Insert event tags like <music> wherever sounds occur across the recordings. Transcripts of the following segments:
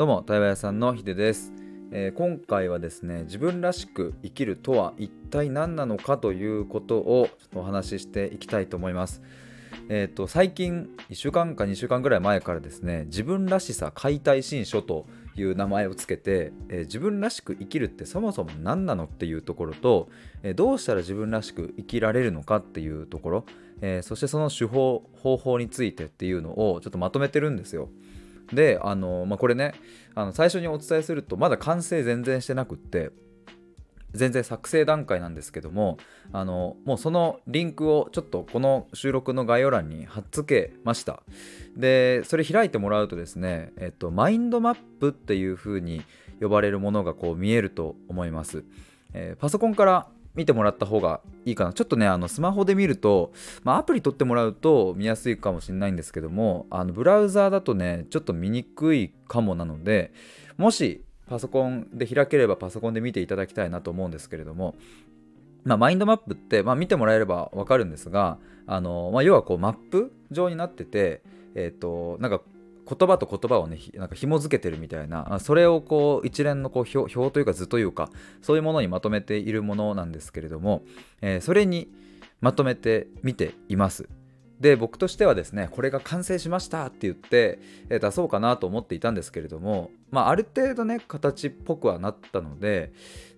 どうも対話屋さんのひでです、えー今回はですね自分らしく生きるとは一体何なのかということをお話ししていきたいと思います。えっ、と最近1週間か2週間ぐらい前からですね自分らしさ解体新書という名前をつけて、えー自分らしく生きるってそもそも何なのっていうところと、えどうしたら自分らしく生きられるのかっていうところ、えそしてその手法方法についてっていうのをちょっとまとめてるんですよ。であの、まあ、これねあの最初にお伝えするとまだ完成全然してなくって全然作成段階なんですけどもあのもうそのリンクをちょっとこの収録の概要欄に貼っつけました。でそれ開いてもらうとですね、えっと、マインドマップっていう風に呼ばれるものがこう見えると思います、えーパソコンから見てもらった方がいいかな。ちょっとねあのスマホで見ると、まあ、アプリ取ってもらうと見やすいかもしれないんですけどもあのブラウザーだとねちょっと見にくいかもなのでもしパソコンで開ければパソコンで見ていただきたいなと思うんですけれども、まあ、マインドマップって、まあ、見てもらえれば分かるんですがあの、まあ、要はこうマップ状になってて、えっとなんか言葉と言葉をねなんか紐付けてるみたいなそれをこう一連のこう表表というか図というかそういうものにまとめているものなんですけれども、えーそれにまとめてみています。で僕としてはですねこれが完成しましたって言って、えー出そうかなと思っていたんですけれども、まあ、ある程度ね形っぽくはなったので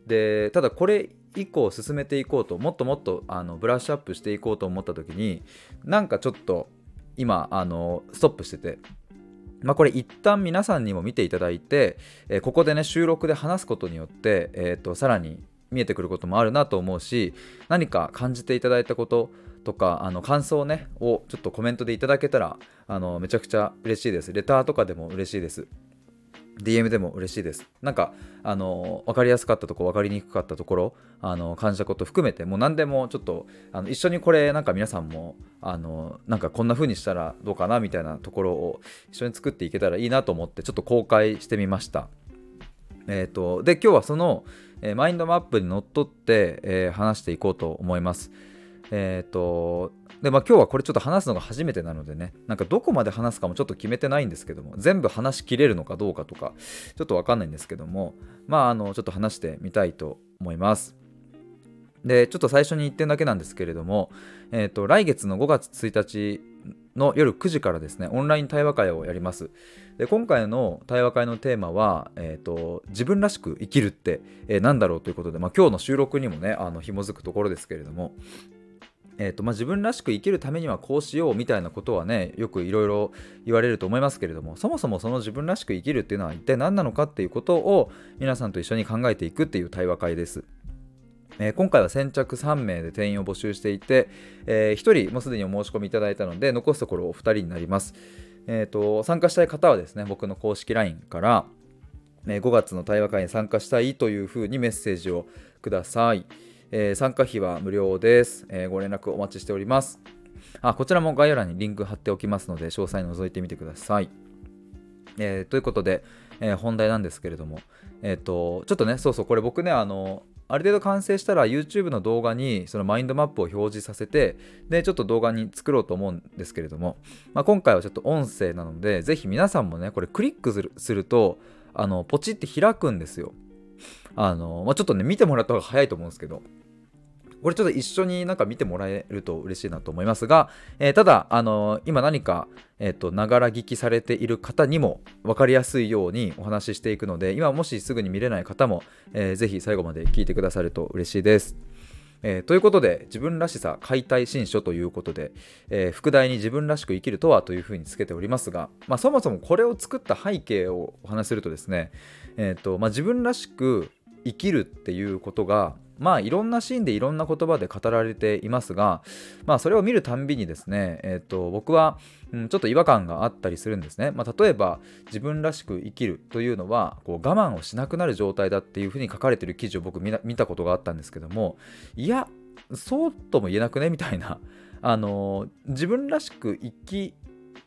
でただこれ以降進めていこうともっともっとあのブラッシュアップしていこうと思った時になんかちょっと今あのストップしててまあ、これ一旦皆さんにも見ていただいて、えーここでね収録で話すことによって、えー、とさらに見えてくることもあるなと思うし何か感じていただいたこととかあの感想ねをちょっとコメントでいただけたらあのめちゃくちゃ嬉しいです。レターとかでも嬉しいです。DM でも嬉しいですなんかあの分かりやすかったとこ分かりにくかったところあの感じたこと含めてもう何でもちょっとあの一緒にこれなんか皆さんもあのなんかこんな風にしたらどうかなみたいなところを一緒に作っていけたらいいなと思ってちょっと公開してみました。えー、とで今日はその、えーマインドマップにのっとって、えー話していこうと思います。えっ、とでまあ今日はこれちょっと話すのが初めてなのでねなんかどこまで話すかもちょっと決めてないんですけども全部話しきれるのかどうかとかちょっとわかんないんですけどもまああのちょっと話してみたいと思います。でちょっと最初に1点だけなんですけれども、えー、と来月の5月1日の夜9時からですねオンライン対話会をやりますで今回の対話会のテーマは、えー、と自分らしく生きるって、えー何だろうということで、まあ、今日の収録にもねあの紐づくところですけれどもえーとまあ、自分らしく生きるためにはこうしようみたいなことはねよくいろいろ言われると思いますけれどもそもそもその自分らしく生きるっていうのは一体何なのかっていうことを皆さんと一緒に考えていくっていう対話会です。えー今回は先着3名で定員を募集していて、え1人もうすでにお申し込みいただいたので残すところお二人になります、えーと参加したい方はですね僕の公式 LINE から、えー5月の対話会に参加したいというふうにメッセージをください、えー参加費は無料です、えーご連絡お待ちしております。あこちらも概要欄にリンク貼っておきますので詳細覗いてみてください。えーということで、えー本題なんですけれども、えっ、と、ちょっとね、そうそう、これ僕ね、あの、ある程度完成したら YouTube の動画にそのマインドマップを表示させて、で、ちょっと動画に作ろうと思うんですけれども、まあ、今回はちょっと音声なので、ぜひ皆さんもね、これクリックするすると、あの、ポチって開くんですよ。あの、まあ、ちょっとね、見てもらった方が早いと思うんですけど、これちょっと一緒になんか見てもらえると嬉しいなと思いますが、えーただ、あの今何か、えっ、と、ながら聞きされている方にも分かりやすいようにお話ししていくので、今もしすぐに見れない方も、えーぜひ最後まで聞いてくださると嬉しいです。えーということで、自分らしさ解体新書ということで、えー副題に自分らしく生きるとはというふうにつけておりますが、まあ、そもそもこれを作った背景をお話しするとですね、えーとまあ、自分らしく生きるっていうことがまあいろんなシーンでいろんな言葉で語られていますが、まあ、それを見るたんびにですね、えー、と僕は、うん、ちょっと違和感があったりするんですね、まあ、例えば自分らしく生きるというのはこう我慢をしなくなる状態だっていうふうに書かれてる記事を僕見な見たことがあったんですけどもいやそうとも言えなくね？みたいな。あの自分らしく生き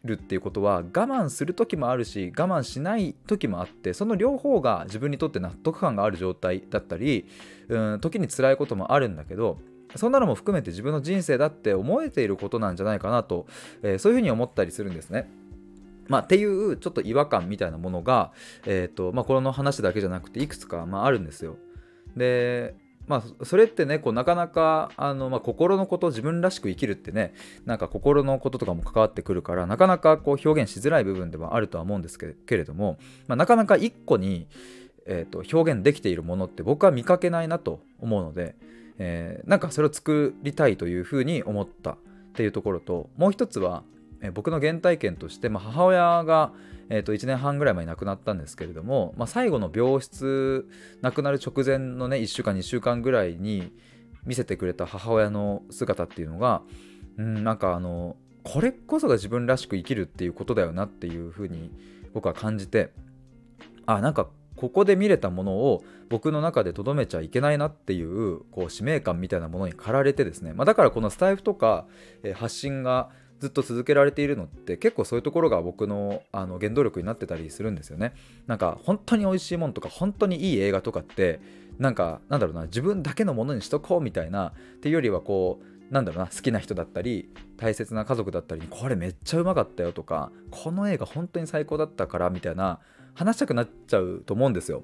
るっていうことは我慢する時もあるし我慢しない時もあってその両方が自分にとって納得感がある状態だったりうん時に辛いこともあるんだけどそんなのも含めて自分の人生だって思えていることなんじゃないかなと、えーそういうふうに思ったりするんですね。まあ、っていうちょっと違和感みたいなものが、えーとまあ、この話だけじゃなくていくつか、まあ、あるんですよ。でまあ、それってねこうなかなかあの、まあ、心のこと自分らしく生きるってねなんか心のこととかも関わってくるからなかなかこう表現しづらい部分ではあるとは思うんですけれども、まあ、なかなか一個に、えーと、表現できているものって僕は見かけないなと思うので、えー、なんかそれを作りたいというふうに思ったっていうところともう一つは、えー、僕の原体験として、まあ、母親がえー、と1年半ぐらい前に亡くなったんですけれども、まあ、最後の病室亡くなる直前のね1週間2週間ぐらいに見せてくれた母親の姿っていうのが、うん、なんかあのこれこそが自分らしく生きるっていうことだよなっていうふうに僕は感じてあなんかここで見れたものを僕の中でとどめちゃいけないなっていうこう使命感みたいなものに駆られてですね、まあ、だからこのスタイフとか、えー、発信がずっと続けられているのって結構そういうところが僕のあの原動力になってたりするんですよね。なんか本当に美味しいものとか本当にいい映画とかってなんかなんだろうな自分だけのものにしとこうみたいなっていうよりはこうなんだろうな好きな人だったり大切な家族だったりにこれめっちゃうまかったよとかこの映画本当に最高だったからみたいな話したくなっちゃうと思うんですよ。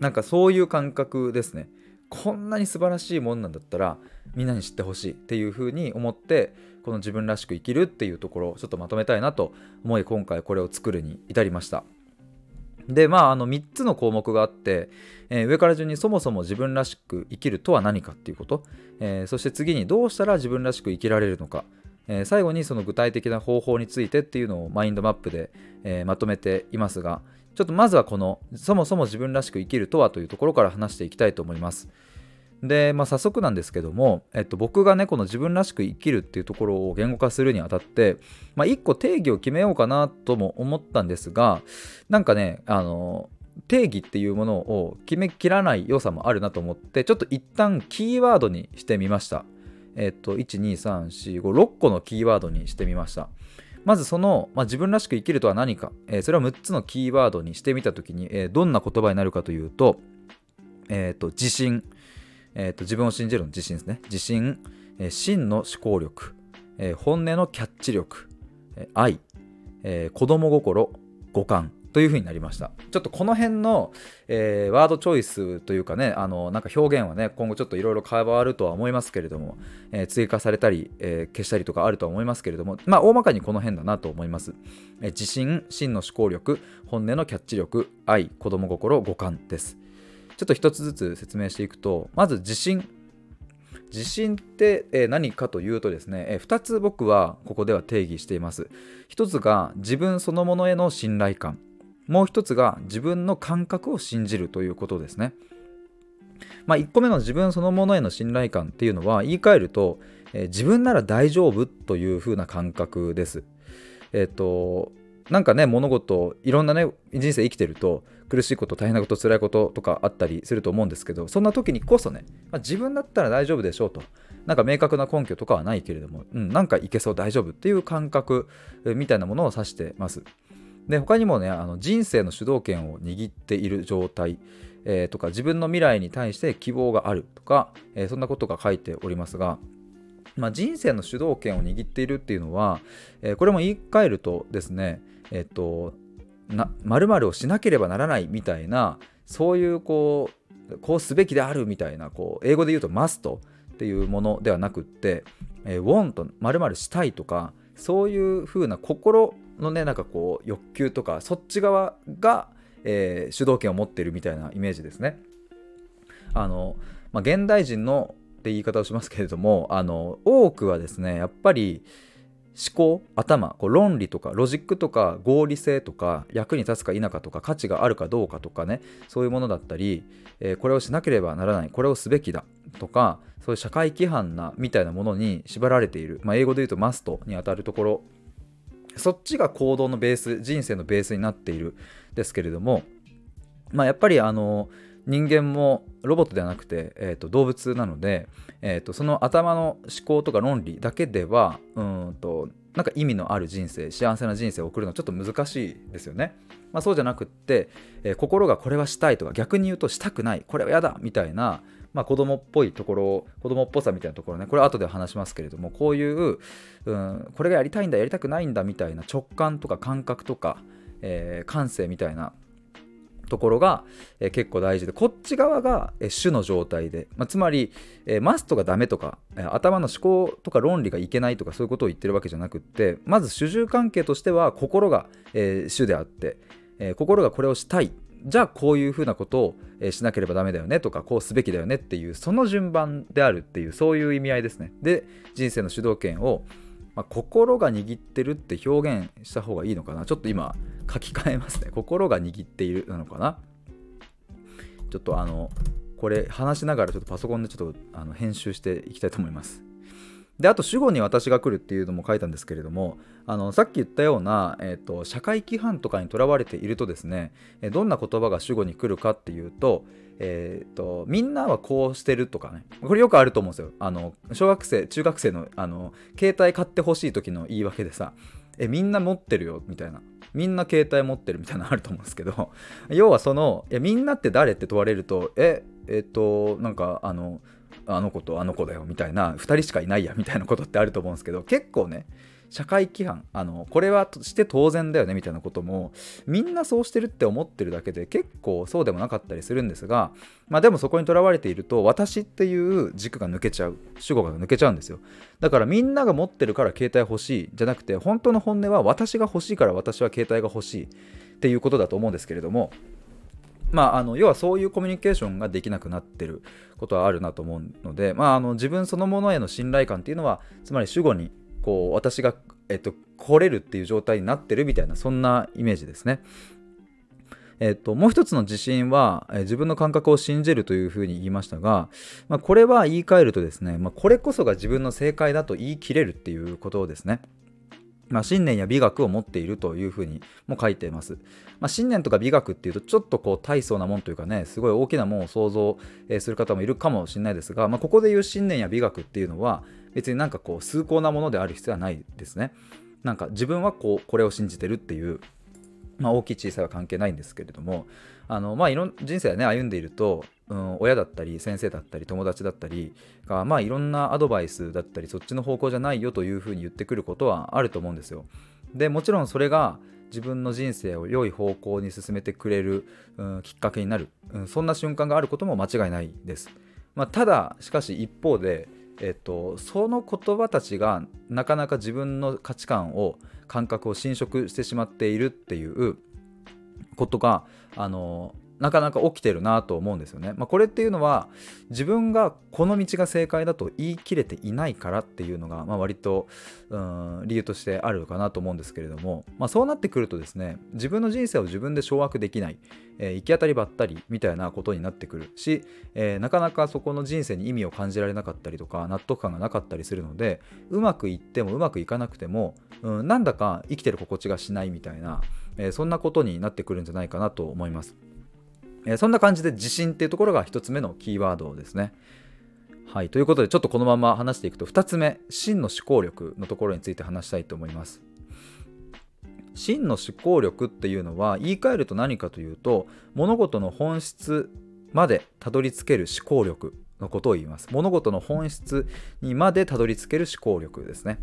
なんかそういう感覚ですね。こんなに素晴らしいもんなんだったらみんなに知ってほしいっていうふうに思ってこの自分らしく生きるっていうところをちょっとまとめたいなと思い今回これを作るに至りました。でまああの3つの項目があって、えー、上から順にそもそも自分らしく生きるとは何かっていうこと、えー、そして次にどうしたら自分らしく生きられるのか、えー、最後にその具体的な方法についてっていうのをマインドマップで、えまとめていますがちょっとまずはこのそもそも自分らしく生きるとはというところから話していきたいと思います。で、まあ、早速なんですけども、えっと、僕がねこの自分らしく生きるっていうところを言語化するにあたって、まあ、一個定義を決めようかなとも思ったんですがなんかねあの定義っていうものを決めきらない良さもあるなと思ってちょっと一旦キーワードにしてみました。えっと12345個のキーワードにしてみました。まずその、まあ、自分らしく生きるとは何か、えー、それを6つのキーワードにしてみたときに、えー、どんな言葉になるかというと、えっ、と自信、えーと、自分を信じるの自信ですね。自信、えー、真の思考力、えー、本音のキャッチ力、えー、愛、えー、子供心五感というふうになりました。ちょっとこの辺の、えー、ワードチョイスというかねあのなんか表現はね今後ちょっといろいろ変わるとは思いますけれども、えー、追加されたり、えー、消したりとかあるとは思いますけれどもまあ大まかにこの辺だなと思います、えー、自信真の思考力本音のキャッチ力愛子供心五感です。ちょっと一つずつ説明していくとまず自信自信って何かというとですね2つ僕はここでは定義しています。1つが自分そのものへの信頼感。もう1つが自分の感覚を信じるということですね。まあ、1個目の自分そのものへの信頼感っていうのは言い換えると、自分なら大丈夫という風な感覚です。えっ、となんかね物事いろんなね人生生きてると苦しいこと大変なこと辛いこととかあったりすると思うんですけどそんな時にこそね、まあ、自分だったら大丈夫でしょうと。なんか明確な根拠とかはないけれども、うん、なんかいけそう大丈夫っていう感覚みたいなものを指してます。で他にもねあの人生の主導権を握っている状態、えー、とか自分の未来に対して希望があるとか、えー、そんなことが書いておりますがまあ、人生の主導権を握っているっていうのは、えー、これも言い換えるとですね、えっとな、〇〇をしなければならないみたいなそういうこうこうすべきであるみたいなこう英語で言うと must っていうものではなくって、えー、want 〇〇したいとかそういう風な心のねなんかこう欲求とかそっち側が、えー、主導権を持っているみたいなイメージですね。あの、まあ、現代人のって言い方をしますけれどもあの多くはですねやっぱり思考頭こう論理とかロジックとか合理性とか役に立つか否かとか価値があるかどうかとかねそういうものだったり、えー、これをしなければならないこれをすべきだとかそういう社会規範なみたいなものに縛られている、まあ、英語で言うとマストにあたるところ。そっちが行動のベース人生のベースになっているですけれども、まあ、やっぱりあの人間もロボットではなくて、えー、と動物なので、えー、とその頭の思考とか論理だけではうんとなんか意味のある人生幸せな人生を送るのはちょっと難しいですよね。まあ、そうじゃなくって、えー、心がこれはしたいとか逆に言うとしたくないこれは嫌だみたいなまあ、子供っぽいところ子供っぽさみたいなところねこれ後で話しますけれどもこういう、うん、これがやりたいんだやりたくないんだみたいな直感とか感覚とか、えー、感性みたいなところが、えー、結構大事でこっち側が、えー、主の状態で、まあ、つまり、えー、マストがダメとか、え、頭の思考とか論理がいけないとかそういうことを言ってるわけじゃなくってまず主従関係としては心が、えー、主であって、え、心がこれをしたいじゃあこういうふうなことをえしなければダメだよねとかこうすべきだよねっていうその順番であるっていうそういう意味合いですね。で人生の主導権を、まあ、心が握ってるって表現した方がいいのかな？ちょっと今書き換えますね。心が握っているなのかな？ちょっとあのこれ話しながらちょっとパソコンでちょっとあの編集していきたいと思います。であと主語に私が来るっていうのも書いたんですけれどもあのさっき言ったような、えーと、社会規範とかにとらわれているとですねどんな言葉が主語に来るかっていうと,、えーと、みんなはこうしてるとかねこれよくあると思うんですよ。あの小学生中学生のあの携帯買ってほしい時の言い訳でさえみんな持ってるよみたいな。みんな携帯持ってるみたいなのあると思うんですけど <laughs> 要はそのいやみんなって誰って問われるとええっ、となんかあのあの子とあの子だよみたいな2人しかいないやみたいなことってあると思うんですけど結構ね社会規範あのこれはして当然だよねみたいなこともみんなそうしてるって思ってるだけで結構そうでもなかったりするんですがまあでもそこにとらわれていると私っていう軸が抜けちゃう主語が抜けちゃうんですよ。だからみんなが持ってるから携帯欲しいじゃなくて本当の本音は私が欲しいから私は携帯が欲しいっていうことだと思うんですけれどもまあ、あの要はそういうコミュニケーションができなくなってることはあるなと思うので、まあ、あの自分そのものへの信頼感っていうのはつまり主語にこう私が、えっと、来れるっていう状態になってるみたいなそんなイメージですね。えっと、もう一つの自信は、え自分の感覚を信じるというふうに言いましたが、まあ、これは言い換えるとですね、まあ、これこそが自分の正解だと言い切れるっていうことですね。まあ、信念や美学を持っているというふうにも書いています。まあ、信念とか美学っていうとちょっとこう大層なもんというかねすごい大きなもんを想像する方もいるかもしれないですが、まあ、ここでいう信念や美学っていうのは別になんかこう崇高なものである必要はないですね。なんか自分はこうこれを信じてるっていうまあ、大きい小さいは関係ないんですけれどもあの、まあ、いろん人生をね歩んでいると、うん、親だったり先生だったり友達だったりが、まあ、いろんなアドバイスだったりそっちの方向じゃないよというふうに言ってくることはあると思うんですよ。でもちろんそれが自分の人生を良い方向に進めてくれる、うん、きっかけになる、うん、そんな瞬間があることも間違いないです。まあ、ただしかし一方でえっと、その言葉たちがなかなか自分の価値観を感覚を侵食してしまっているっていうことがあのなかなか起きてるなと思うんですよね。まあ、これっていうのは自分がこの道が正解だと言い切れていないからっていうのが、まあ、割とうん理由としてあるかなと思うんですけれども、まあ、そうなってくるとですね自分の人生を自分で掌握できない、えー、行き当たりばったりみたいなことになってくるし、えー、なかなかそこの人生に意味を感じられなかったりとか納得感がなかったりするのでうまくいってもうまくいかなくても、うん、なんだか生きてる心地がしないみたいな、えー、そんなことになってくるんじゃないかなと思います。えそんな感じで自信っていうところが1つ目のキーワードですね。はい、ということでちょっとこのまま話していくと2つ目真の思考力のところについて話したいと思います。真の思考力っていうのは言い換えると何かというと物事の本質までたどり着ける思考力のことを言います。物事の本質にまでたどり着ける思考力ですね。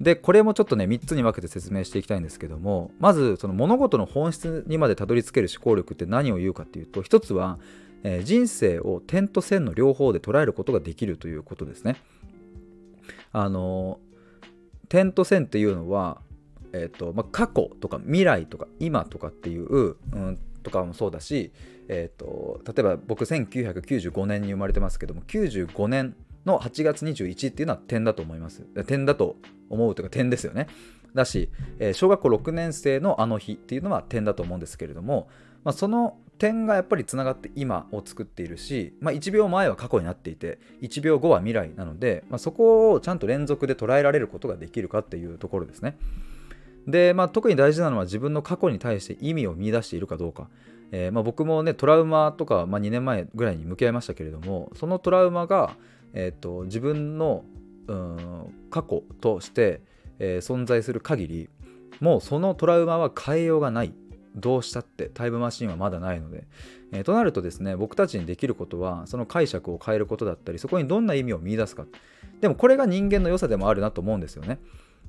でこれもちょっとね3つに分けて説明していきたいんですけどもまずその物事の本質にまでたどり着ける思考力って何を言うかっていうと一つは、えー、人生を点と線の両方で捉えることができるということですね。あの点と線っていうのは、えーとまあ、過去とか未来とか今とかっていう、うん、とかもそうだし、えーと例えば僕1995年に生まれてますけども95年の8月21っていうのは点だと思います。点だと思うというか点ですよね。だし、えー、小学校6年生のあの日っていうのは点だと思うんですけれども、まあ、その点がやっぱりつながって今を作っているし、まあ、1秒前は過去になっていて1秒後は未来なので、まあ、そこをちゃんと連続で捉えられることができるかっていうところですね。で、まあ、特に大事なのは自分の過去に対して意味を見出しているかどうか。えー、ま、僕もねトラウマとか、ま、2年前ぐらいに向き合いましたけれどもそのトラウマがえーと、自分のうん過去として、えー、存在する限りもうそのトラウマは変えようがない。どうしたってタイムマシンはまだないので、えー、となるとですね僕たちにできることはその解釈を変えることだったりそこにどんな意味を見いだすか。でもこれが人間の良さでもあるなと思うんですよね。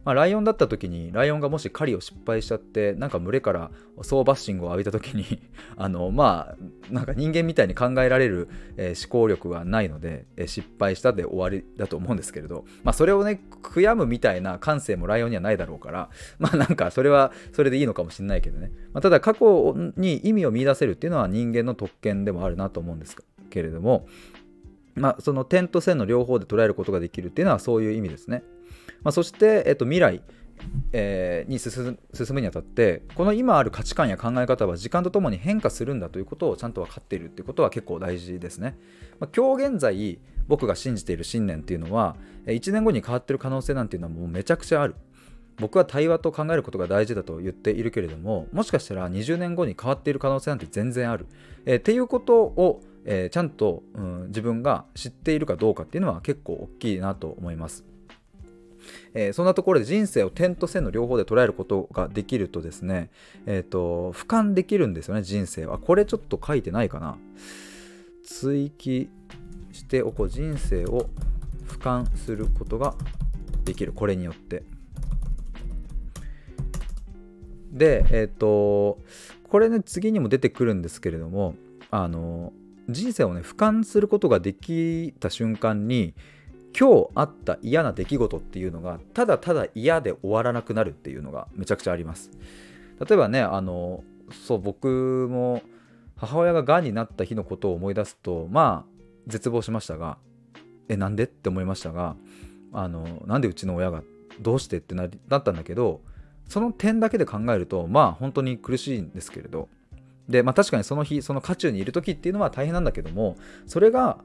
まあ、ライオンだった時にライオンがもし狩りを失敗しちゃってなんか群れから総バッシングを浴びた時に <laughs> あのまあなんか人間みたいに考えられる、えー、思考力はないので、えー、失敗したで終わりだと思うんですけれど、まあ、それをね悔やむみたいな感性もライオンにはないだろうからまあなんかそれはそれでいいのかもしれないけどね、まあ、ただ過去に意味を見出せるっていうのは人間の特権でもあるなと思うんですけれどもまあ、その点と線の両方で捉えることができるっていうのはそういう意味ですね。まあ、そして、えっと、未来、えー、に進むにあたってこの今ある価値観や考え方は時間とともに変化するんだということをちゃんと分かっているっていうことは結構大事ですね。まあ、今日現在僕が信じている信念っていうのは1年後に変わってる可能性なんていうのはもうめちゃくちゃある。僕は対話と考えることが大事だと言っているけれどももしかしたら20年後に変わっている可能性なんて全然ある。えー、っていうことを、えー、ちゃんと、うん、自分が知っているかどうかっていうのは結構大きいなと思います。えー、そんなところで人生を点と線の両方で捉えることができるとですね、えっ、ー、と、俯瞰できるんですよね、人生は。これちょっと書いてないかな。追記しておこう。人生を俯瞰することができる。これによって。で、えっ、ー、と、これね、次にも出てくるんですけれども、あの、人生をね、俯瞰することができた瞬間に、今日あった嫌な出来事っていうのがただただ嫌で終わらなくなるっていうのがめちゃくちゃあります。例えばねあのそう僕も母親ががんになった日のことを思い出すとまあ絶望しましたがえなんでって思いましたがあのなんでうちの親がどうしてってなったんだけどその点だけで考えるとまあ本当に苦しいんですけれど。でまあ確かにその日その渦中にいる時っていうのは大変なんだけどもそれが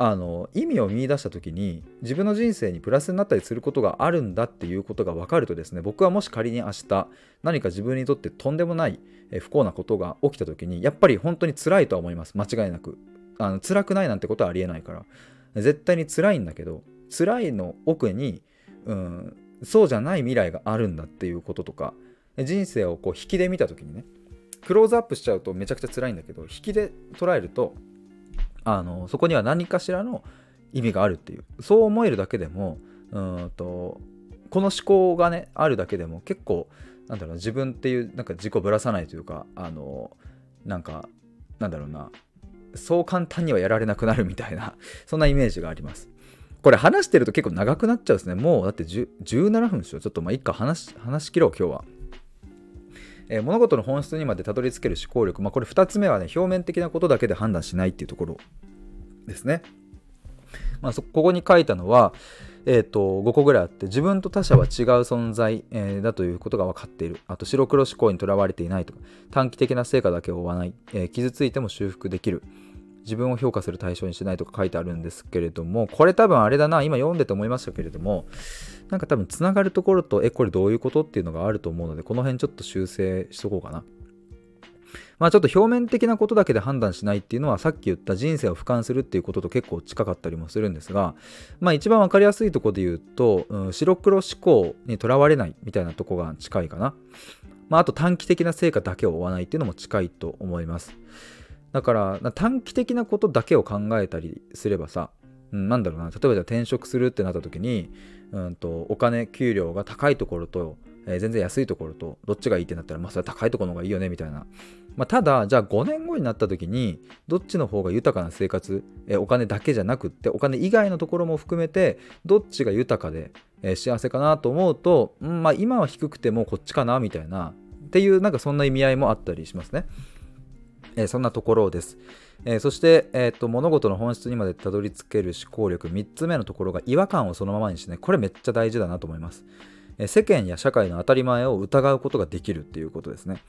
あの意味を見いだした時に自分の人生にプラスになったりすることがあるんだっていうことが分かるとですね僕はもし仮に明日何か自分にとってとんでもない不幸なことが起きた時にやっぱり本当に辛いとは思います。間違いなく。あの辛くないなんてことはありえないから。絶対に辛いんだけど辛いの奥に、うん、そうじゃない未来があるんだっていうこととか人生をこう引きで見た時にねクローズアップしちゃうとめちゃくちゃ辛いんだけど引きで捉えるとあのそこには何かしらの意味があるっていう。そう思えるだけでもうんとこの思考がねあるだけでも結構なんだろう自分っていうなんか自己ぶらさないというかあのなんかなんだろうなそう簡単にはやられなくなるみたいな <laughs> そんなイメージがあります。これ話してると結構長くなっちゃうですね。もうだって17分でしょちょっとまあ一回話話し切ろう今日は。えー、物事の本質にまでたどり着ける思考力、まあ、これ2つ目はね表面的なことだけで判断しないっていうところですね。まあ、ここに書いたのは、えーと、5個ぐらいあって自分と他者は違う存在、えー、だということが分かっている。あと白黒思考にとらわれていないとか短期的な成果だけを追わない、えー、傷ついても修復できる。自分を評価する対象にしないとか書いてあるんですけれどもこれ多分あれだな今読んでて思いましたけれどもなんか多分つながるところと、え、これどういうことっていうのがあると思うので、この辺ちょっと修正しとこうかな。まあちょっと表面的なことだけで判断しないっていうのはさっき言った人生を俯瞰するっていうことと結構近かったりもするんですが、まあ一番わかりやすいとこで言うと、うん、白黒思考にとらわれないみたいなとこが近いかな。まああと短期的な成果だけを追わないっていうのも近いと思います。だから短期的なことだけを考えたりすればさ、うん、なんだろうな例えばじゃあ転職するってなった時にうんと、お金給料が高いところと、えー、全然安いところとどっちがいいってなったらまあそれは高いところの方がいいよねみたいな、まあ、ただじゃあ5年後になった時にどっちの方が豊かな生活、えー、お金だけじゃなくってお金以外のところも含めてどっちが豊かで、えー、幸せかなと思うと、うんまあ、今は低くてもこっちかなみたいなっていうなんかそんな意味合いもあったりしますね。えそんなところです。え、そして、えーと、物事の本質にまでたどり着ける思考力3つ目のところが違和感をそのままにしてねこれめっちゃ大事だなと思います、え、世間や社会の当たり前を疑うことができるっていうことですね。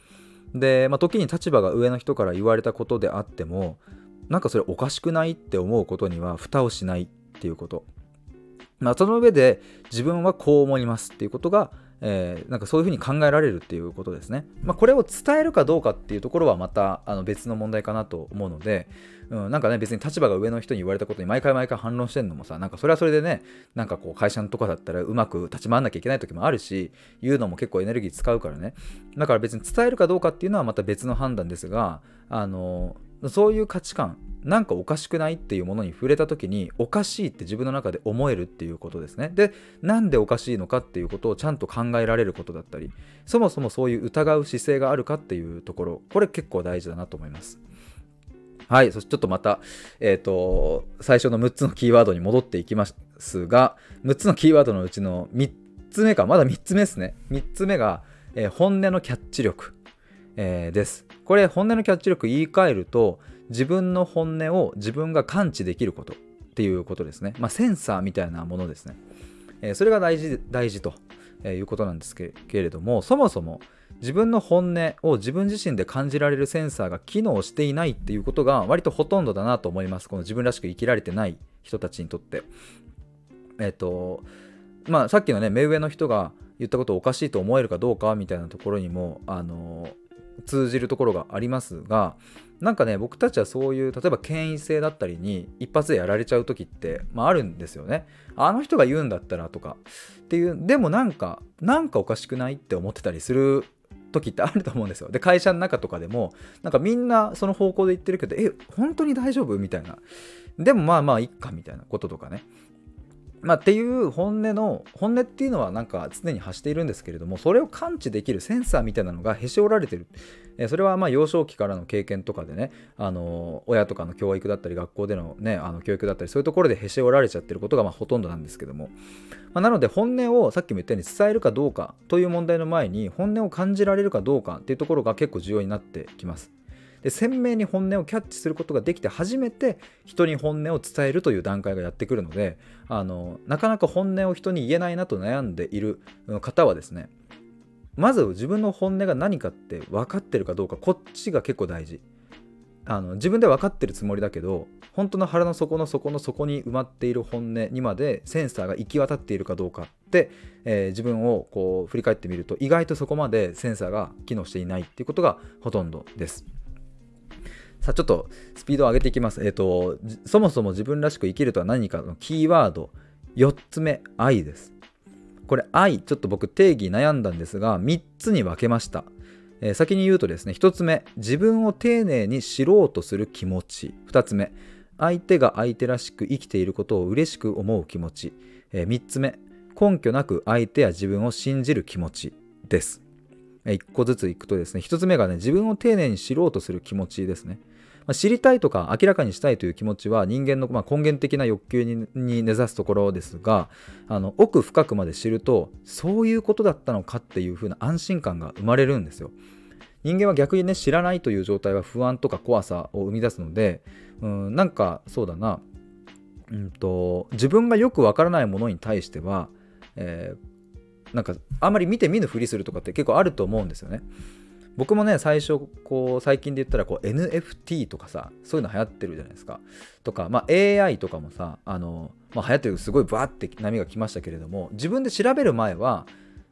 で、まあ、時に立場が上の人から言われたことであってもなんかそれおかしくないって思うことには蓋をしないっていうこと、まあ、その上で自分はこう思いますっていうことが、えー、なんかそういうふうに考えられるっていうことですね。まあ、これを伝えるかどうかっていうところはまたあの別の問題かなと思うので、うん、なんかね別に立場が上の人に言われたことに毎回毎回反論してんのもさなんかそれはそれでねなんかこう会社のとかだったらうまく立ち回んなきゃいけない時もあるし言うのも結構エネルギー使うからねだから別に伝えるかどうかっていうのはまた別の判断ですがあのそういう価値観なんかおかしくないっていうものに触れた時におかしいって自分の中で思えるっていうことですね。でなんでおかしいのかっていうことをちゃんと考えられることだったりそもそもそういう疑う姿勢があるかっていうところこれ結構大事だなと思います。はい、そしてちょっとまた、えっ、ー、と、最初の6つのキーワードに戻っていきますが、6つのキーワードのうちの3つ目か、まだ3つ目ですね。3つ目が、えー、本音のキャッチ力、えー、です。これ、本音のキャッチ力言い換えると、自分の本音を自分が感知できることっていうことですね。まあ、センサーみたいなものですね。えー、それが大事大事ということなんですけれども、そもそも自分の本音を自分自身で感じられるセンサーが機能していないっていうことが割とほとんどだなと思います。この自分らしく生きられてない人たちにとって。えっ、ー、と、まあさっきのね、目上の人が言ったことをおかしいと思えるかどうかみたいなところにも、あの通じるところがありますがなんかね僕たちはそういう例えば権威性だったりに一発でやられちゃう時って、まあ、あるんですよね。あの人が言うんだったらとか。っていうでもなんかなんかおかしくないって思ってたりする時ってあると思うんですよ。で会社の中とかでもなんかみんなその方向で言ってるけどえ本当に大丈夫？みたいな。でもまあまあいっかみたいなこととかね。まあ、っていう本音の本音っていうのはなんか常に発しているんですけれどもそれを感知できるセンサーみたいなのがへし折られてる、えそれはまあ幼少期からの経験とかでねあの親とかの教育だったり学校での,、ね、あの教育だったりそういうところでへし折られちゃってることがまほとんどなんですけども、まあ、なので本音をさっきも言ったように伝えるかどうかという問題の前に本音を感じられるかどうかっていうところが結構重要になってきます。で鮮明に本音をキャッチすることができて初めて人に本音を伝えるという段階がやってくるのであのなかなか本音を人に言えないなと悩んでいる方はですねまず自分の本音が何かって分かってるかどうかこっちが結構大事あの自分で分かってるつもりだけど本当の腹の底の底の底に埋まっている本音にまでセンサーが行き渡っているかどうかって、えー、自分をこう振り返ってみると意外とそこまでセンサーが機能していないっていうことがほとんどです。さあちょっとスピードを上げていきます。えっ、ー、と、そもそも自分らしく生きるとは何かのキーワード、4つ目、愛です。これ、愛、ちょっと僕定義悩んだんですが、3つに分けました。えー、先に言うとですね、1つ目、自分を丁寧に知ろうとする気持ち。2つ目、相手が相手らしく生きていることを嬉しく思う気持ち。えー、3つ目、根拠なく相手や自分を信じる気持ちです。1個ずついくとですね、1つ目がね、自分を丁寧に知ろうとする気持ちですね。まあ、知りたいとか明らかにしたいという気持ちは人間のま根源的な欲求に根ざすところですがあの奥深くまで知るとそういうことだったのかっていう風な安心感が生まれるんですよ。人間は逆にね知らないという状態は不安とか怖さを生み出すのでうんなんかそうだな、うんと、自分がよくわからないものに対しては、えー、なんかあんまり見て見ぬふりするとかって結構あると思うんですよね。僕もね最初こう最近で言ったらこう NFT とかさそういうの流行ってるじゃないですかとか、まあ、AI とかもさあの、まあ、流行ってるすごいバーって波が来ましたけれども自分で調べる前は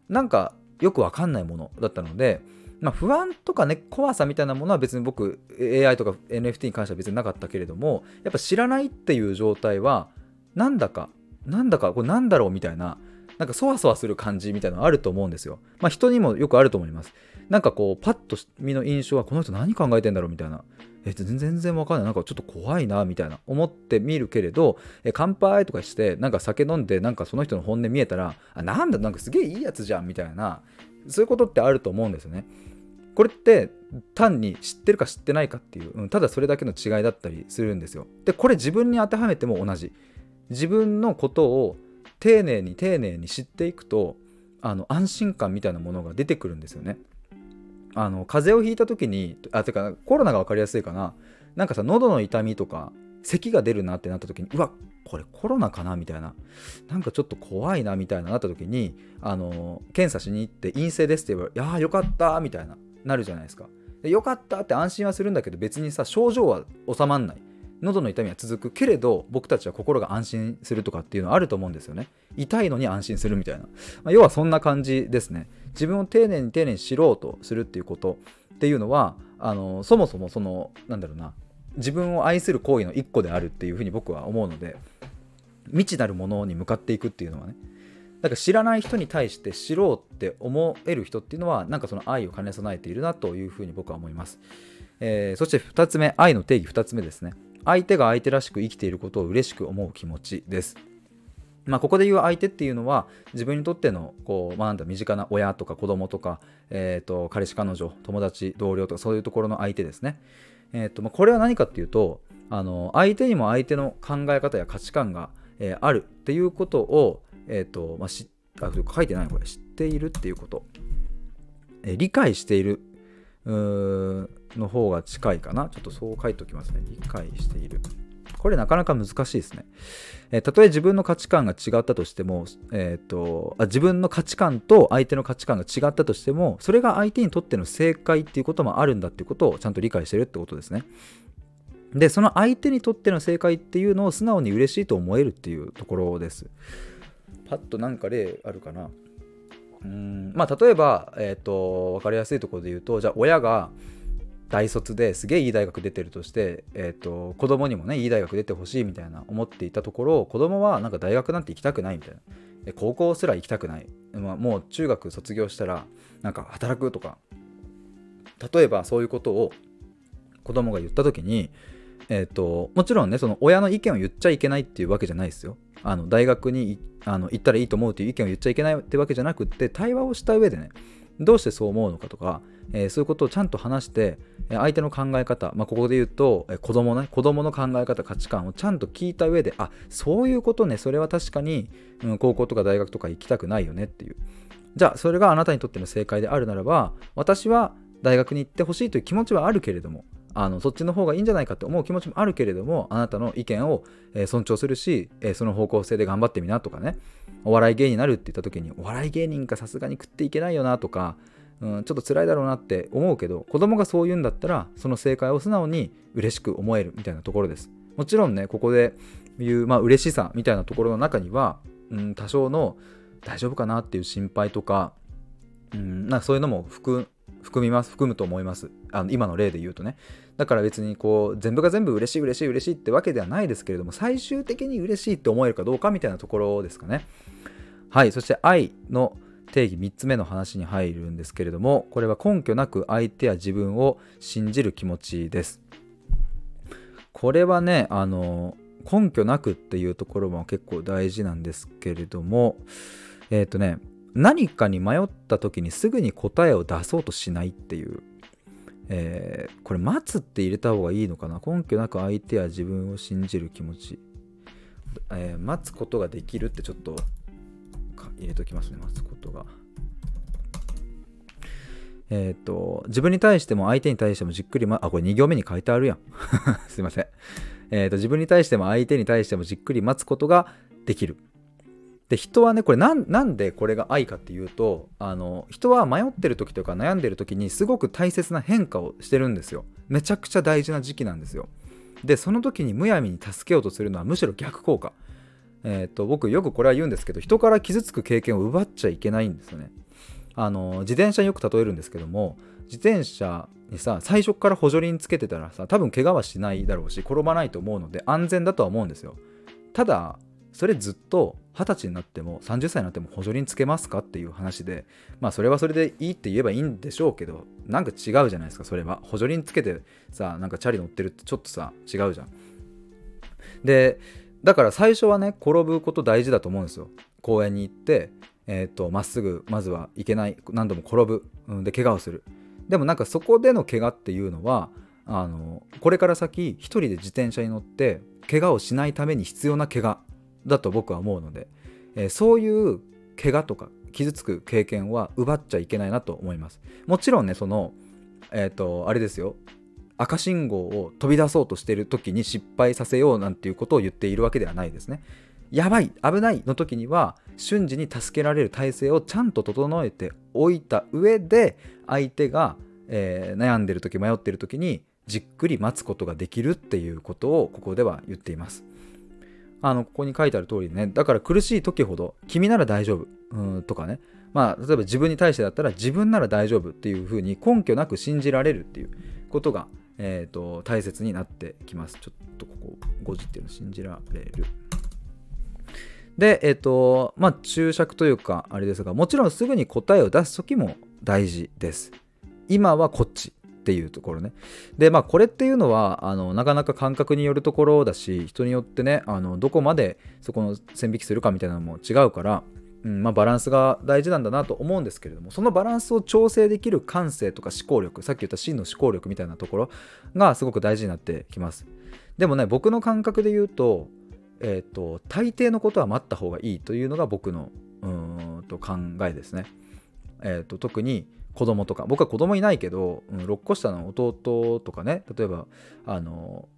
なんかよくわかんないものだったので、まあ、不安とかね怖さみたいなものは別に僕 AI とか NFT に関しては別になかったけれどもやっぱ知らないっていう状態はなんだかなんだかこれなんだろうみたいななんかそわそわする感じみたいなのあると思うんですよ。まあ人にもよくあると思います。なんかこうパッと見の印象はこの人何考えてんだろうみたいなえ全然わかんないなんかちょっと怖いなみたいな思ってみるけれどえ乾杯とかしてなんか酒飲んでなんかその人の本音見えたらあなんだなんかすげえいいやつじゃんみたいなそういうことってあると思うんですよね。これって単に知ってるか知ってないかっていう、うん、ただそれだけの違いだったりするんですよ。でこれ自分に当てはめても同じ。自分のことを丁寧に丁寧に知っていくとあの安心感みたいなものが出てくるんですよね。あの風邪をひいた時にあてかコロナが分かりやすいかな。なんかさ喉の痛みとか咳が出るなってなった時にうわこれコロナかなみたいな。なんかちょっと怖いなみたいななった時にあの検査しに行って陰性ですって言えば「いやーよかった」みたいななるじゃないですか。でよかったって安心はするんだけど別にさ症状は収まんない。喉の痛みは続くけれど僕たちは心が安心するとかっていうのはあると思うんですよね。痛いのに安心するみたいな、まあ、要はそんな感じですね。自分を丁寧に丁寧に知ろうとするっていうことっていうのはあのそもそもそのなんだろうな自分を愛する行為の一個であるっていうふうに僕は思うので未知なるものに向かっていくっていうのはね。だから知らない人に対して知ろうって思える人っていうのはなんかその愛を兼ね備えているなというふうに僕は思います、えー、そして2つ目愛の定義2つ目ですね。相手が相手らしく生きていることを嬉しく思う気持ちです。まあ、ここで言う相手っていうのは自分にとってのこう、まあ、なんだ身近な親とか子供とか、えーと、彼氏彼女友達同僚とかそういうところの相手ですね。えーとまあ、これは何かっていうとあの相手にも相手の考え方や価値観が、えー、あるっていうことを、えーとまあ、しあ書いてないこれ。知っているっていうこと、えー、理解している。の方が近いかな。ちょっとそう書いておきますね。理解している。これなかなか難しいですね、たとえ自分の価値観が違ったとしても、えーと、あ自分の価値観と相手の価値観が違ったとしてもそれが相手にとっての正解っていうこともあるんだっていうことをちゃんと理解してるってことですね。でその相手にとっての正解っていうのを素直に嬉しいと思えるっていうところです。パッとなんか例あるかな。うんまあ例えば、えーと、分かりやすいところで言うとじゃあ親が大卒ですげえいい大学出てるとして、えーと、子供にもねいい大学出てほしいみたいな思っていたところ子供はなんか大学なんて行きたくないみたいな。高校すら行きたくない、まあ、もう中学卒業したらなんか働くとか。例えばそういうことを子供が言った時にえーと、もちろんねその親の意見を言っちゃいけないっていうわけじゃないですよ。あの大学にあの行ったらいいと思うという意見を言っちゃいけないってわけじゃなくって対話をした上でねどうしてそう思うのかとか、え、そういうことをちゃんと話して相手の考え方、まあ、ここで言うと、え、子供ね子供の考え方価値観をちゃんと聞いた上であそういうことねそれは確かに、うん、高校とか大学とか行きたくないよねっていう。じゃあそれがあなたにとっての正解であるならば私は大学に行ってほしいという気持ちはあるけれどもあのそっちの方がいいんじゃないかって思う気持ちもあるけれどもあなたの意見を、えー、尊重するし、えー、その方向性で頑張ってみなとかね。お笑い芸人になるって言った時にお笑い芸人かさすがに食っていけないよなとか、うん、ちょっと辛いだろうなって思うけど子供がそう言うんだったらその正解を素直に嬉しく思えるみたいなところです。もちろんねここで言う、まあ嬉しさみたいなところの中には、うん、多少の大丈夫かなっていう心配とか、うん、なんかそういうのも含含みます含むと思います。あの今の例で言うとね。だから別にこう全部が全部嬉しい嬉しい嬉しいってわけではないですけれども最終的に嬉しいって思えるかどうかみたいなところですかね。はいそして愛の定義3つ目の話に入るんですけれどもこれは根拠なく相手や自分を信じる気持ちです。これはねあの根拠なくっていうところも結構大事なんですけれどもえっ、ー、とね何かに迷った時にすぐに答えを出そうとしないっていうえー、これ待つって入れた方がいいのかな？根拠なく相手や自分を信じる気持ち、えー、待つことができるってちょっと入れときますね待つことが。えっ、ー、と自分に対しても相手に対してもじっくり、ま、あこれ2行目に書いてあるやん。<laughs> すいません。えっ、と自分に対しても相手に対してもじっくり待つことができる。で人はねこれなんでこれが愛かっていうとあの人は迷ってる時とか悩んでる時にすごく大切な変化をしてるんですよ。めちゃくちゃ大事な時期なんですよ。でその時にむやみに助けようとするのはむしろ逆効果。えっ、ー、と僕よくこれは言うんですけど人から傷つく経験を奪っちゃいけないんですよね。あの自転車によく例えるんですけども自転車にさ最初から補助輪つけてたらさ多分怪我はしないだろうし転ばないと思うので安全だとは思うんですよ。ただそれずっと20歳になっても30歳になっても補助輪つけますかっていう話でまあそれはそれでいいって言えばいいんでしょうけどなんか違うじゃないですかそれは。補助輪つけてさなんかチャリ乗ってるってちょっとさ違うじゃん。でだから最初はね転ぶこと大事だと思うんですよ。公園に行ってえっ、ー、とまっすぐまずは行けない何度も転ぶ、うん、で怪我をする。でもなんかそこでの怪我っていうのはあのこれから先一人で自転車に乗って怪我をしないために必要な怪我だと僕は思うので、えー、そういう怪我とか傷つく経験は奪っちゃいけないなと思います。もちろんねそのえっ、ー、とあれですよ。赤信号を飛び出そうとしてる時に失敗させようなんていうことを言っているわけではないですね。やばい危ないの時には瞬時に助けられる体制をちゃんと整えておいた上で相手が、えー、悩んでる時迷ってる時にじっくり待つことができるっていうことをここでは言っています。あのここに書いてある通りねだから苦しい時ほど君なら大丈夫うんとかね。まあ例えば自分に対してだったら自分なら大丈夫っていうふうに根拠なく信じられるっていうことが、えーと、大切になってきます。ちょっとここ5時っていうの信じられる。でえっ、ー、とまあ注釈というかあれですがもちろんすぐに答えを出す時も大事です。今はこっちっていうところね。で、まあ、これっていうのは、あのなかなか感覚によるところだし、人によってね、あのどこまでそこの線引きするかみたいなのも違うから、うんまあ、バランスが大事なんだなと思うんですけれども、そのバランスを調整できる感性とか思考力、さっき言った真の思考力みたいなところがすごく大事になってきます。でもね、僕の感覚で言うと、えっ、ー、と、大抵のことは待った方がいいというのが僕のうんと考えですね。えーと特に子供とか僕は子供いないけど、うん、6個下の弟とかね例えばあの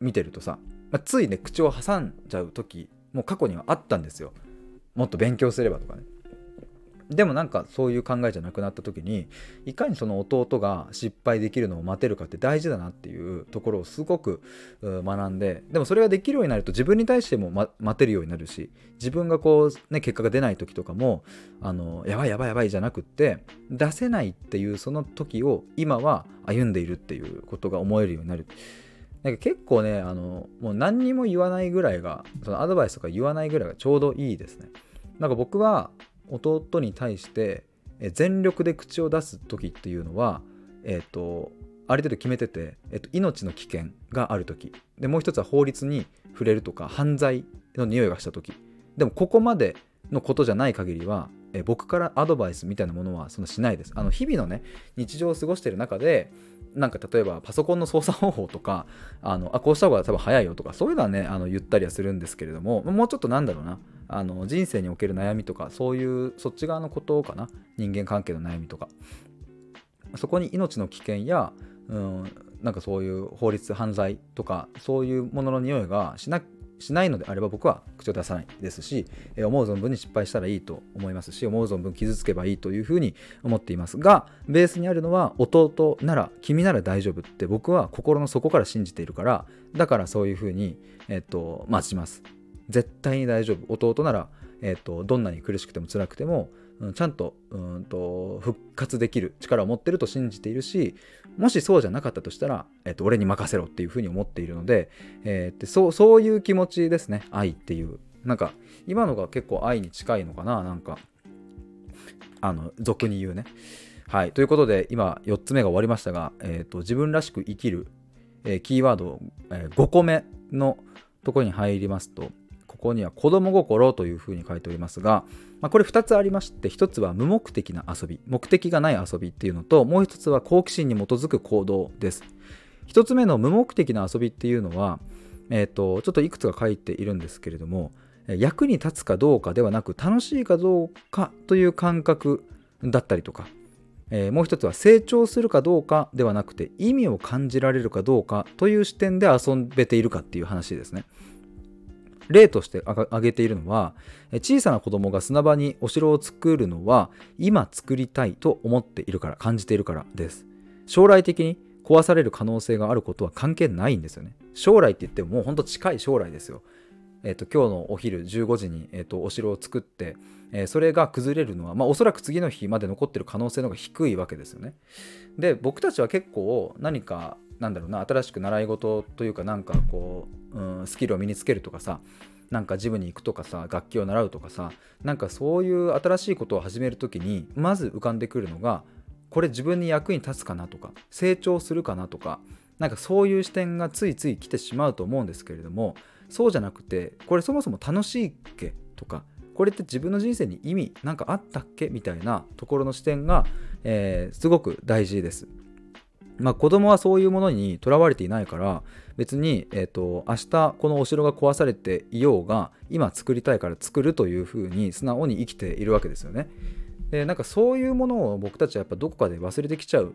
見てるとさ、まあ、ついね口を挟んじゃう時もう過去にはあったんですよもっと勉強すればとかねでもなんかそういう考えじゃなくなった時にいかにその弟が失敗できるのを待てるかって大事だなっていうところをすごく学んででもそれができるようになると自分に対しても、ま、待てるようになるし自分がこうね結果が出ない時とかもあのやばいやばいやばいじゃなくって出せないっていうその時を今は歩んでいるっていうことが思えるようになる。なんか結構ねあのもう何にも言わないぐらいがそのアドバイスとか言わないぐらいがちょうどいいですね。なんか僕は弟に対して全力で口を出す時っていうのは、えっ、ー、とある程度決めてて、えっ、と、命の危険がある時。でもう一つは法律に触れるとか犯罪の匂いがした時。でもここまでのことじゃない限りは、え僕からアドバイスみたいなものはそんなしないです。あの日々のね日常を過ごしてる中でなんか例えばパソコンの操作方法とかあのあこうした方が多分早いよとかそういうのはねあの言ったりはするんですけれどももうちょっとなんだろうな。あの人生における悩みとかそういうそっち側のことかな。人間関係の悩みとか。そこに命の危険や、うん、なんかそういう法律犯罪とかそういうものの匂いがしなしないのであれば僕は口を出さないですし、え思う存分に失敗したらいいと思いますし思う存分傷つけばいいというふうに思っていますがベースにあるのは弟なら君なら大丈夫って僕は心の底から信じているからだからそういうふうに、えっと、待ちます。絶対に大丈夫。弟なら、えっと、どんなに苦しくても辛くてもちゃんとうんと復活できる力を持ってると信じているしもしそうじゃなかったとしたら、えー、と俺に任せろっていうふうに思っているので,、えー、そうそういう気持ちですね。愛っていう。なんか今のが結構愛に近いのかな。なんかあの俗に言うね。はい。ということで、今、4つ目が終わりましたが、えーと、自分らしく生きる、えー、キーワード、えー、5個目のところに入りますと、ここには子供心というふうに書いておりますが、まあ、これ2つありまして1つは無目的な遊び目的がない遊びっていうのともう1つは好奇心に基づく行動です1つ目の無目的な遊びっていうのは、えーと、ちょっといくつか書いているんですけれども役に立つかどうかではなく楽しいかどうかという感覚だったりとか、えー、もう一つは成長するかどうかではなくて意味を感じられるかどうかという視点で遊べているかっていう話ですね。例として挙げているのは小さな子供が砂場にお城を作るのは今作りたいと思っているから感じているからです。将来的に壊される可能性があることは関係ないんですよね。将来って言ってももうほんと近い将来ですよ。えーと、今日のお昼15時に、えーと、お城を作って、え、それが崩れるのは、まあ、おそらく次の日まで残ってる可能性の方が低いわけですよね。で僕たちは結構何かなんだろうな新しく習い事というかなんかこう、うん、スキルを身につけるとかさなんかジムに行くとかさ楽器を習うとかさなんかそういう新しいことを始める時にまず浮かんでくるのがこれ自分に役に立つかなとか成長するかなとかなんかそういう視点がついつい来てしまうと思うんですけれどもそうじゃなくてこれそもそも楽しいっけとかこれって自分の人生に意味なんかあったっけ？みたいなところの視点が、えー、すごく大事です。まあ、子供はそういうものにとらわれていないから別に、えーと、明日このお城が壊されていようが今作りたいから作るというふうに素直に生きているわけですよね。でなんかそういうものを僕たちはやっぱどこかで忘れてきちゃう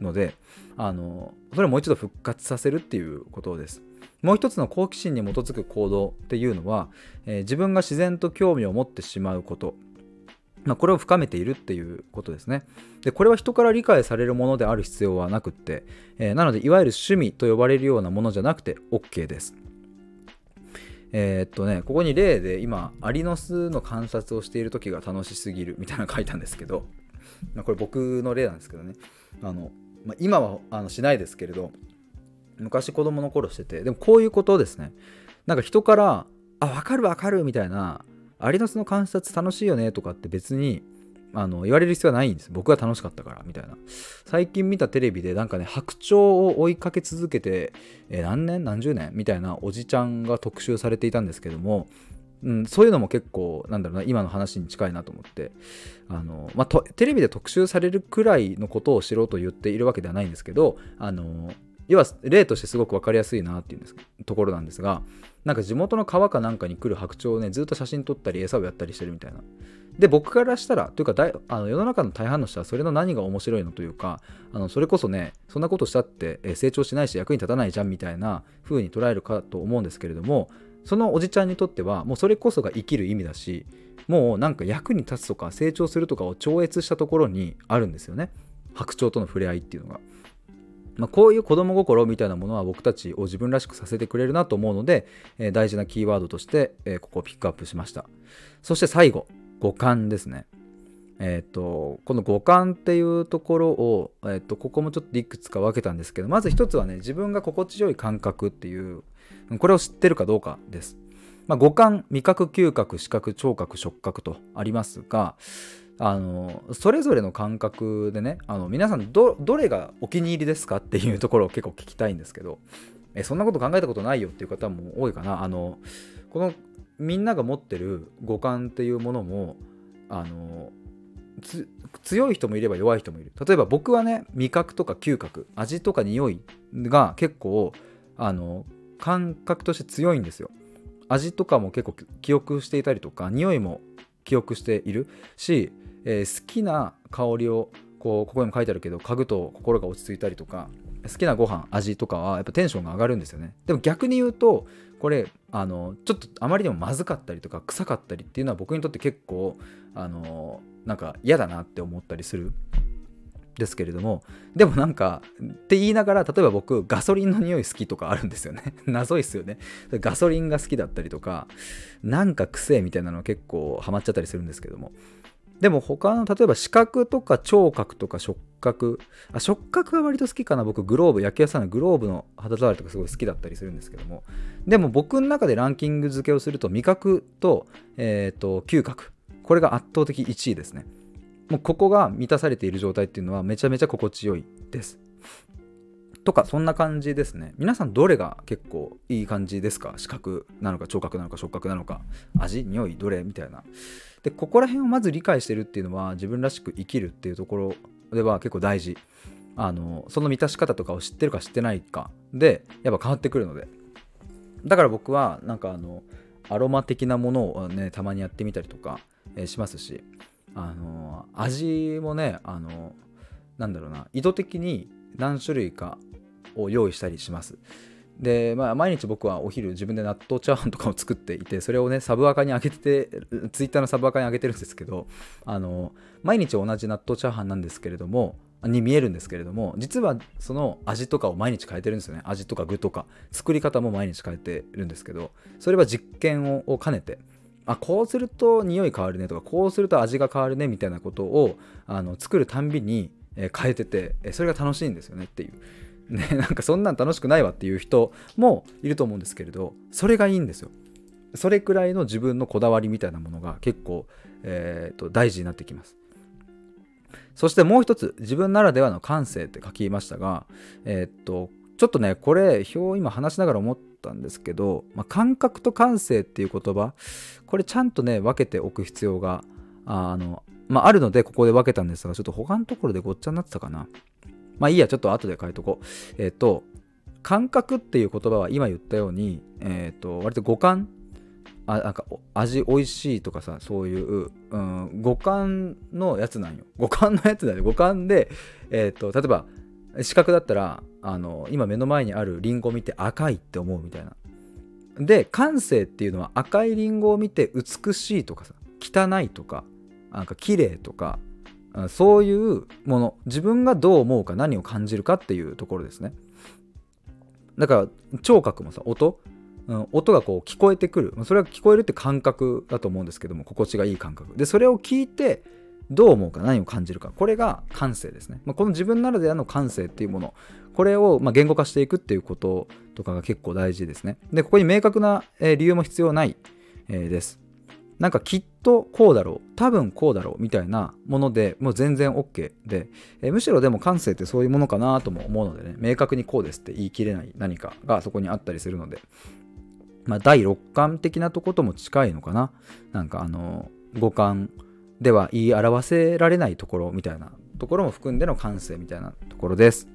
のであのそれをもう一度復活させるっていうことです。もう一つの好奇心に基づく行動っていうのは、えー、自分が自然と興味を持ってしまうことまあ、これを深めているっていうことですね。でこれは人から理解されるものである必要はなくって、えー、なのでいわゆる趣味と呼ばれるようなものじゃなくて OK です。えー、っとねここに例で今アリの巣の観察をしている時が楽しすぎるみたいなの書いたんですけど、まあ、これ僕の例なんですけどねあの、まあ、今はあのしないですけれど昔子供の頃しててでもこういうことですねなんか人から「あ分かる分かる」みたいなアリの巣の観察楽しいよねとかって別にあの言われる必要はないんです。僕は楽しかったからみたいな。最近見たテレビでなんかね白鳥を追いかけ続けて、えー、何年？何十年？みたいなおじちゃんが特集されていたんですけども、うん、そういうのも結構なんだろうな今の話に近いなと思ってあの、まあ、テレビで特集されるくらいのことを知ろうと言っているわけではないんですけどあの要は例としてすごく分かりやすいなっていうところなんですがなんか地元の川かなんかに来る白鳥をねずっと写真撮ったり餌をやったりしてるみたいなで僕からしたらというかだいあの世の中の大半の人はそれの何が面白いのというかあのそれこそねそんなことしたって成長しないし役に立たないじゃんみたいな風に捉えるかと思うんですけれどもそのおじちゃんにとってはもうそれこそが生きる意味だしもうなんか役に立つとか成長するとかを超越したところにあるんですよね白鳥との触れ合いっていうのが。まあ、こういう子供心みたいなものは僕たちを自分らしくさせてくれるなと思うので、えー、大事なキーワードとして、えー、ここをピックアップしました。そして最後五感ですね。えっ、ー、とこの五感っていうところを、えー、とここもちょっといくつか分けたんですけどまず一つはね自分が心地よい感覚っていうこれを知ってるかどうかです、まあ、五感味覚嗅覚視覚聴覚触覚とありますがあのそれぞれの感覚でねあの皆さんどれがお気に入りですかっていうところを結構聞きたいんですけどえそんなこと考えたことないよっていう方も多いかな。あのこのみんなが持ってる五感っていうものもあの強い人もいれば弱い人もいる。例えば僕はね味覚とか嗅覚味とか匂いが結構あの感覚として強いんですよ。味とかも結構記憶していたりとか匂いも記憶しているしえー、好きな香りをこうここにも書いてあるけど嗅ぐと心が落ち着いたりとか好きなご飯味とかはやっぱテンションが上がるんですよね。でも逆に言うとこれあのちょっとあまりにもまずかったりとか臭かったりっていうのは僕にとって結構あのなんか嫌だなって思ったりする。ですけれどもでもなんかって言いながら例えば僕ガソリンの匂い好きとかあるんですよね。<laughs> 謎いっすよね。ガソリンが好きだったりとかなんか癖みたいなの結構ハマっちゃったりするんですけども。でも他の例えば視覚とか聴覚とか触覚あ触覚は割と好きかな。僕グローブ野球屋さんのグローブの肌触りとかすごい好きだったりするんですけども。でも僕の中でランキング付けをすると味覚と,、えーと、嗅覚。これが圧倒的1位ですね。もうここが満たされている状態っていうのはめちゃめちゃ心地よいです。とかそんな感じですね。皆さんどれが結構いい感じですか？視覚なのか聴覚なのか触覚なのか。味匂いどれみたいな。でここら辺をまず理解してるっていうのは自分らしく生きるっていうところでは結構大事。あのその満たし方とかを知ってるか知ってないかでやっぱ変わってくるので。だから僕はなんかあのアロマ的なものをねたまにやってみたりとか、えー、しますしあの味もねあのなんだろうな意図的に何種類かを用意したりします。で、まあ、毎日僕はお昼自分で納豆チャーハンとかを作っていてそれをねサブアカにあげててツイッターのサブアカにあげてるんですけどあの毎日同じ納豆チャーハンなんですけれどもに見えるんですけれども実はその味とかを毎日変えてるんですよね。味とか具とか。作り方も毎日変えてるんですけどそれは実験を兼ねてあこうすると匂い変わるねとかこうすると味が変わるねみたいなことをあの作るたんびに変えててそれが楽しいんですよねっていう。ね、<laughs> なんかそんなん楽しくないわっていう人もいると思うんですけれどそれがいいんですよ。それくらいの自分のこだわりみたいなものが結構、えーと、大事になってきます。そしてもう一つ自分ならではの感性って書きましたがえっ、とちょっとねこれ表を今話しながら思ったんですけど、まあ、感覚と感性っていう言葉これちゃんとね分けておく必要があの、まあ、あるのでここで分けたんですがちょっと他のところでごっちゃになってたかな。まあいいや、ちょっと後で書いとこう。えっ、ー、と、感覚っていう言葉は今言ったように、えっ、ー、と、割と五感。あなんか味おいしいとかさそういう、うん、五感のやつなんよ。五感のやつだよ五感で、えーと、例えば視覚だったらあの今目の前にあるリンゴを見て赤いって思うみたいな。で感性っていうのは赤いリンゴを見て美しいとかさ汚いとかなんか綺麗とかそういうもの。自分がどう思うか何を感じるかっていうところですね。だから聴覚もさ音、うん、音がこう聞こえてくる。それは聞こえるって感覚だと思うんですけども心地がいい感覚。でそれを聞いてどう思うか何を感じるか。これが感性ですね、まあ、この自分ならではの感性っていうもの。これをま言語化していくっていうこととかが結構大事ですね。でここに明確な理由も必要ない、です。なんかきっとこうだろう。多分こうだろうみたいなものでもう全然 OK で、えむしろでも感性ってそういうものかなとも思うのでね。明確にこうですって言い切れない何かがそこにあったりするので。まあ第六感的なとことも近いのかな。なんかあの五感では言い表せられないところみたいなところも含んでの感性みたいなところです。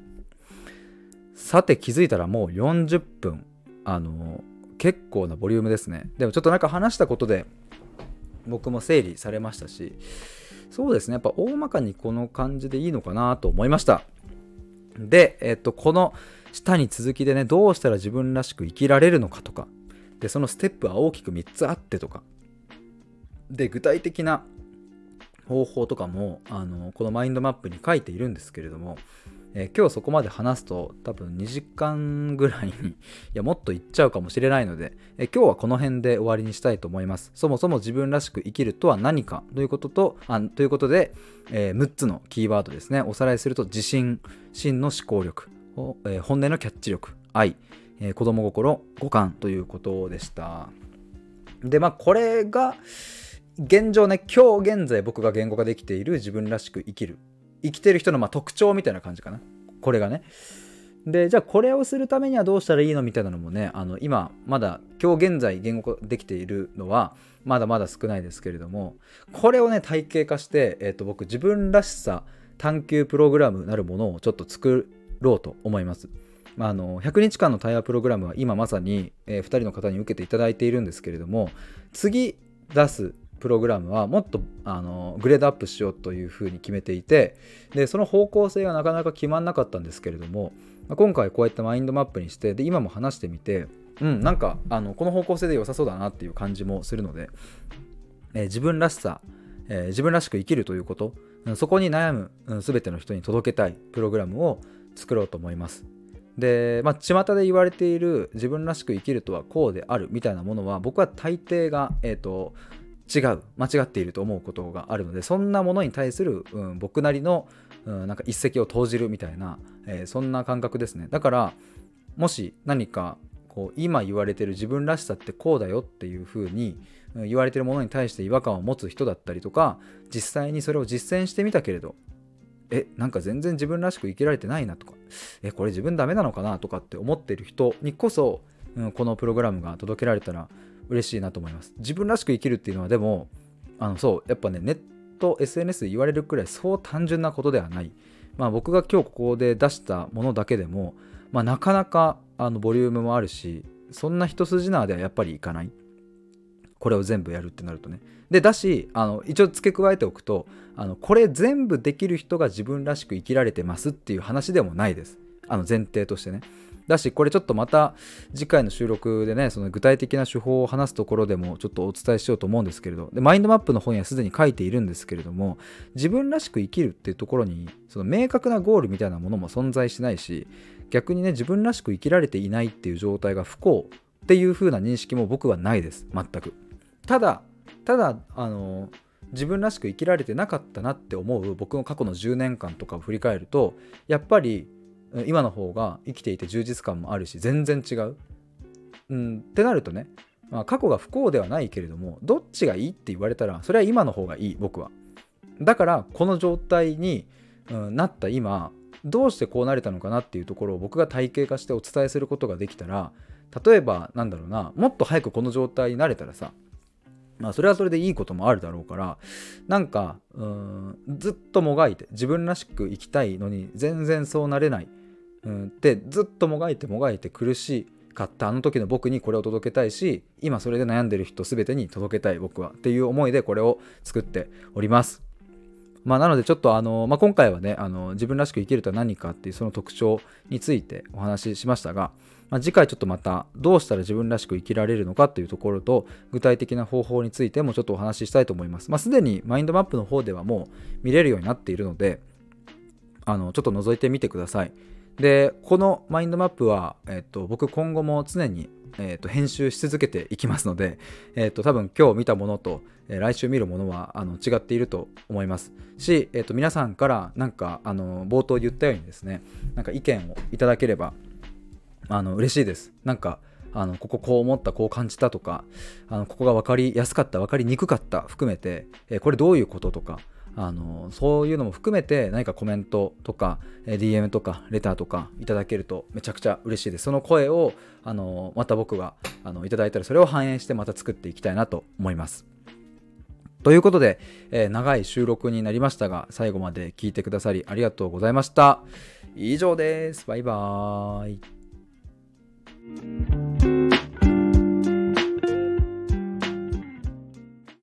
さて気づいたらもう40分。あの結構なボリュームですね。でもちょっとなんか話したことで僕も整理されましたしそうですね。やっぱ大まかにこの感じでいいのかなと思いました。で、えっと、この下に続きでねどうしたら自分らしく生きられるのかとかでそのステップは大きく3つあってとかで具体的な方法とかもあのこのマインドマップに書いているんですけれども、えー、今日そこまで話すと多分2時間ぐらいに <laughs> いやもっといっちゃうかもしれないので、えー、今日はこの辺で終わりにしたいと思います。そもそも自分らしく生きるとは何かということとあということで、えー、6つのキーワードですね。おさらいすると自信真の思考力、え本音のキャッチ力愛、え子供心五感ということでした。でまあこれが現状ね今日現在僕が言語化できている自分らしく生きる生きてる人のま特徴みたいな感じかなこれがねでじゃあこれをするためにはどうしたらいいのみたいなのもねあの今まだ今日現在言語化できているのはまだまだ少ないですけれどもこれをね体系化して、えー、と僕自分らしさ探求プログラムなるものをちょっと作ろうと思います。まあの100日間の対話プログラムは今まさに、えー、2人の方に受けていただいているんですけれども次出すプログラムはもっとあのグレードアップしようというふうに決めていてでその方向性がなかなか決まんなかったんですけれども今回こうやってマインドマップにしてで今も話してみてうんなんかあのこの方向性で良さそうだなっていう感じもするので、えー、自分らしさ、えー、自分らしく生きるということそこに悩む、全ての人に届けたいプログラムを作ろうと思います。で、まあ、巷で言われている自分らしく生きるとはこうであるみたいなものは僕は大抵が、えーと違う間違っていると思うことがあるのでそんなものに対する、うん、僕なりの、うん、なんか一石を投じるみたいな、えー、そんな感覚ですね。だからもし何かこう今言われてる自分らしさってこうだよっていうふうに言われてるものに対して違和感を持つ人だったりとか実際にそれを実践してみたけれどえなんか全然自分らしく生きられてないなとかえこれ自分ダメなのかなとかって思ってる人にこそ、うん、このプログラムが届けられたら嬉しいなと思います。自分らしく生きるっていうのはでもあのそうやっぱねネット SNS で言われるくらいそう単純なことではない。まあ僕が今日ここで出したものだけでも、まあ、なかなかあのボリュームもあるしそんな一筋縄ではやっぱりいかない。これを全部やるってなるとね。でだしあの一応付け加えておくとあのこれ全部できる人が自分らしく生きられてますっていう話でもないです。あの前提としてね。だしこれちょっとまた次回の収録でねその具体的な手法を話すところでもちょっとお伝えしようと思うんですけれどでマインドマップの本にはすでに書いているんですけれども自分らしく生きるっていうところにその明確なゴールみたいなものも存在しないし逆にね自分らしく生きられていないっていう状態が不幸っていう風な認識も僕はないです。全く。ただただあの自分らしく生きられてなかったなって思う僕の過去の10年間とかを振り返るとやっぱり今の方が生きていて充実感もあるし全然違う。うん、ってなるとね、まあ、過去が不幸ではないけれどもどっちがいいって言われたらそれは今の方がいい僕は。だからこの状態に、うん、なった今どうしてこうなれたのかなっていうところを僕が体系化してお伝えすることができたら例えばなんだろうなもっと早くこの状態になれたらさまあそれはそれでいいこともあるだろうからなんかうんずっともがいて自分らしく生きたいのに全然そうなれないうん、でずっともがいてもがいて苦しかったあの時の僕にこれを届けたいし今それで悩んでる人全てに届けたい僕はっていう思いでこれを作っておりますまあ、なのでちょっとあの、まあ、今回はねあの自分らしく生きるとは何かっていうその特徴についてお話ししましたが、まあ、次回ちょっとまたどうしたら自分らしく生きられるのかっていうところと具体的な方法についてもちょっとお話ししたいと思います。まあ、すでにマインドマップの方ではもう見れるようになっているのであのちょっと覗いてみてください。でこのマインドマップは、えっと、僕今後も常に、えっと、編集し続けていきますので、えっと、多分今日見たものと、えー、来週見るものはあの違っていると思います。し、えっと、皆さんからなんかあの冒頭言ったようにですねなんか意見をいただければあの嬉しいです。なんかあのこここう思ったこう感じたとかあのここが分かりやすかった分かりにくかった含めて、えー、これどういうこととかあのそういうのも含めて何かコメントとか DM とかレターとかいただけるとめちゃくちゃ嬉しいです。その声をあのまた僕があのいただいたらそれを反映してまた作っていきたいなと思います。ということで、えー、長い収録になりましたが最後まで聞いてくださりありがとうございました。以上です。バイバーイ。